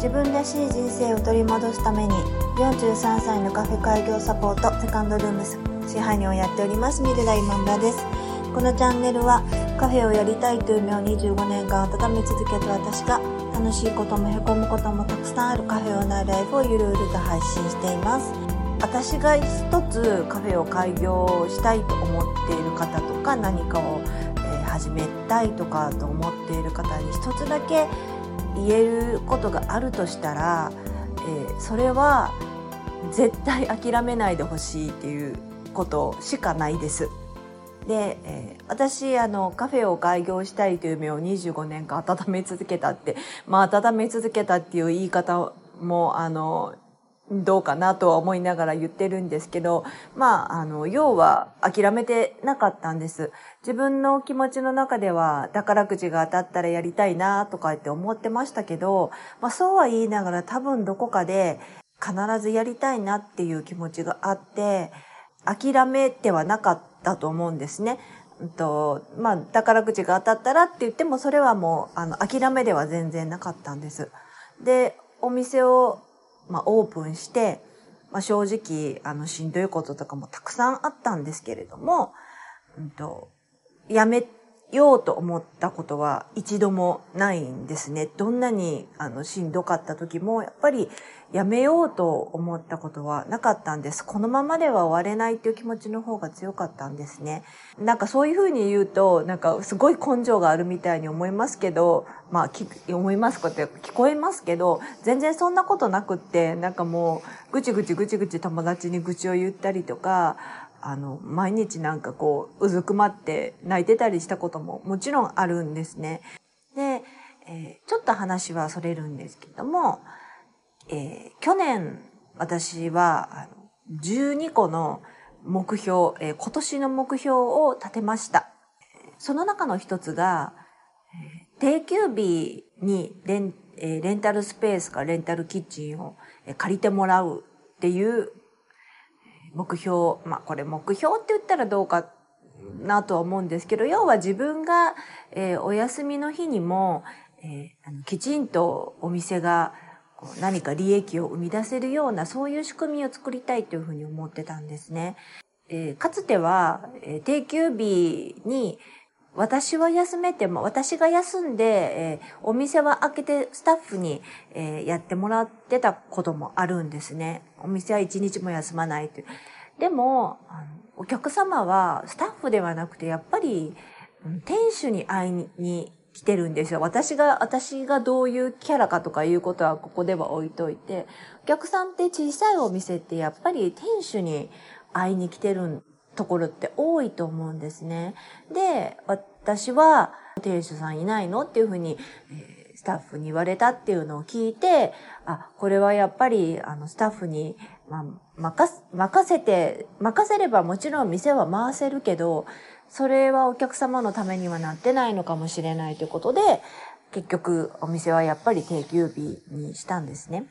自分らしい人生を取り戻すために43歳のカフェ開業サポートセカンドルーム支配人をやっておりますミルダ今村です。このチャンネルはカフェをやりたいという夢を25年間温め続けた私が楽しいこともへこむこともたくさんあるカフェオーナライフをゆるゆると配信しています。私が一つカフェを開業したいと思っている方とか何かを、始めたいとかと思っている方に一つだけ言えることがあるとしたら、えー、それは絶対諦めないでほしいっていうことしかないです。で、えー、私あのカフェを開業したいという夢を25年間温め続けたってまあ温め続けたっていう言い方もあのどうかなとは思いながら言ってるんですけど、まあ、あの、要は諦めてなかったんです。自分の気持ちの中では宝くじが当たったらやりたいなとかって思ってましたけど、まあそうは言いながら多分どこかで必ずやりたいなっていう気持ちがあって、諦めてはなかったと思うんですね。と、まあ、宝くじが当たったらって言っても、それはもう、あの、諦めでは全然なかったんです。で、お店をまあ、オープンして、まあ、正直、あの、しんどいこととかもたくさんあったんですけれども、うんと、やめようと思ったことは一度もないんですね。どんなにあのしんどかった時も、やっぱりやめようと思ったことはなかったんです。このままでは終われないっていう気持ちの方が強かったんですね。なんかそういうふうに言うと、なんかすごい根性があるみたいに思いますけど、まあ、思いますこと聞こえますけど、全然そんなことなくって、なんかもう、ぐちぐちぐちぐち友達に愚痴を言ったりとか、あの、毎日なんかこう、うずくまって泣いてたりしたことももちろんあるんですね。で、えー、ちょっと話はそれるんですけども、えー、去年私はあの12個の目標、えー、今年の目標を立てました。その中の一つが、定休日にレン,、え、レンタルスペースかレンタルキッチンを借りてもらうっていう目標、まあこれ目標って言ったらどうかなとは思うんですけど、要は自分が、え、お休みの日にも、え、あのきちんとお店が何か利益を生み出せるようなそういう仕組みを作りたいというふうに思ってたんですね。えー、かつては、えー、定休日に私は休めても、私が休んで、えー、お店は開けてスタッフに、えー、やってもらってたこともあるんですね。お店は一日も休まないという。でも、お客様はスタッフではなくて、やっぱり、店主に会いに来てるんですよ。私が、私がどういうキャラかとかいうことはここでは置いといて、お客さんって小さいお店ってやっぱり店主に会いに来てるんところって多いと思うんですね。で、私は店主さんいないの？っていうふうに、スタッフに言われたっていうのを聞いて、あ、これはやっぱり、あの、スタッフに、まあ、任任せて、任せればもちろん店は回せるけど、それはお客様のためにはなってないのかもしれないということで、結局お店はやっぱり定休日にしたんですね。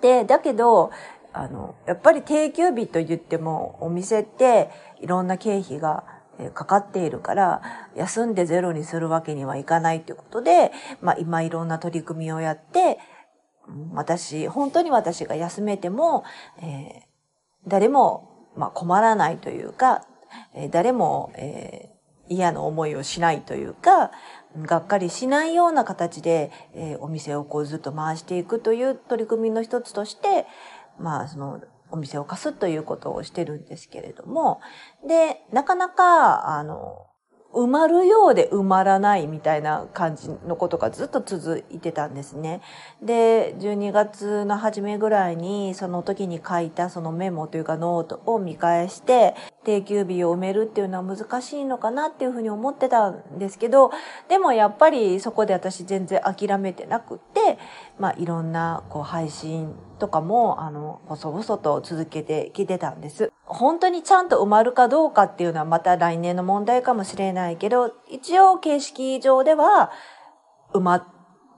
で、だけど、あの、やっぱり定休日と言っても、お店っていろんな経費がかかっているから、休んでゼロにするわけにはいかないということで、まあ今いろんな取り組みをやって、私、本当に私が休めても、えー、誰も、まあ、困らないというか、え、誰も、えー、嫌な思いをしないというか、がっかりしないような形で、えー、お店をこうずっと回していくという取り組みの一つとして、まあ、その、お店を貸すということをしてるんですけれども、で、なかなか、あの、埋まるようで埋まらないみたいな感じのことがずっと続いてたんですね。で、12月の初めぐらいにその時に書いたそのメモというかノートを見返して、定休日を埋めるっていうのは難しいのかなっていうふうに思ってたんですけど、でもやっぱりそこで私全然諦めてなくって、まあいろんなこう配信とかも、あの、細々と続けてきてたんです。本当にちゃんと埋まるかどうかっていうのはまた来年の問題かもしれないけど、一応形式上では埋まっ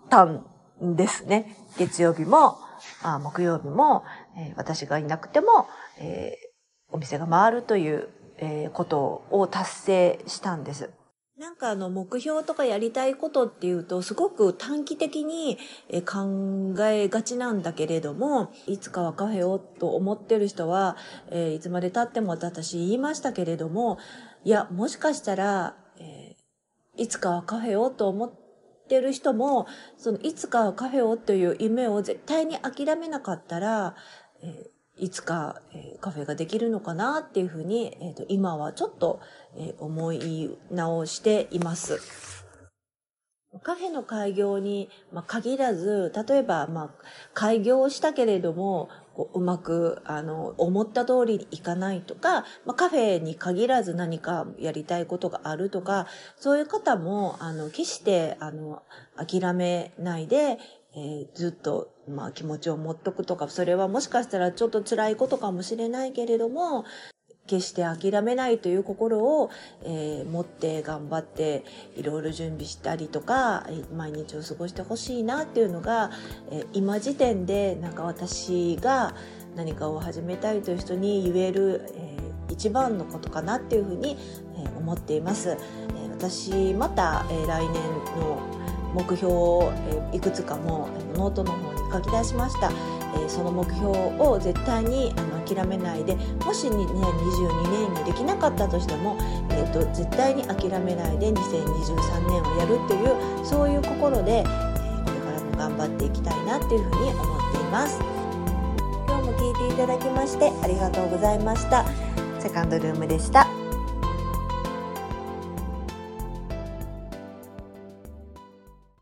たんですね。月曜日も、あ木曜日も、えー、私がいなくても、えー、お店が回るという、えー、ことを達成したんです。なんかあの目標とかやりたいことっていうとすごく短期的に考えがちなんだけれどもいつかはカフェをと思ってる人は、いつまで経っても私言いましたけれどもいやもしかしたら、いつかはカフェをと思ってる人もそのいつかはカフェをという夢を絶対に諦めなかったら、いつか、えー、カフェができるのかなっていうふうに、えーと、今はちょっと、えー、思い直しています。カフェの開業に、まあ、限らず、例えば、まあ、開業したけれども、こううまく、あの、思った通りにいかないとか、まあ、カフェに限らず何かやりたいことがあるとか、そういう方も、あの、決して、あの、諦めないで、えー、ずっと、まあ、気持ちを持っとくとか、それはもしかしたらちょっと辛いことかもしれないけれども、決して諦めないという心を、えー、持って頑張っていろいろ準備したりとか毎日を過ごしてほしいなっていうのが、えー、今時点でなんか私が何かを始めたいという人に言える、えー、一番のことかなっていうふうに、え思っています。え私また、え来年の目標を、えいくつかもノートの方書き出しました、えその目標を絶対にあの諦めないでもし2022年にできなかったとしても、えーと、絶対に諦めないで2023年をやるというそういう心で、えこれからも頑張っていきたいなっていうふうに思っています。今日も聞いていただきましてありがとうございました。セカンドルームでした。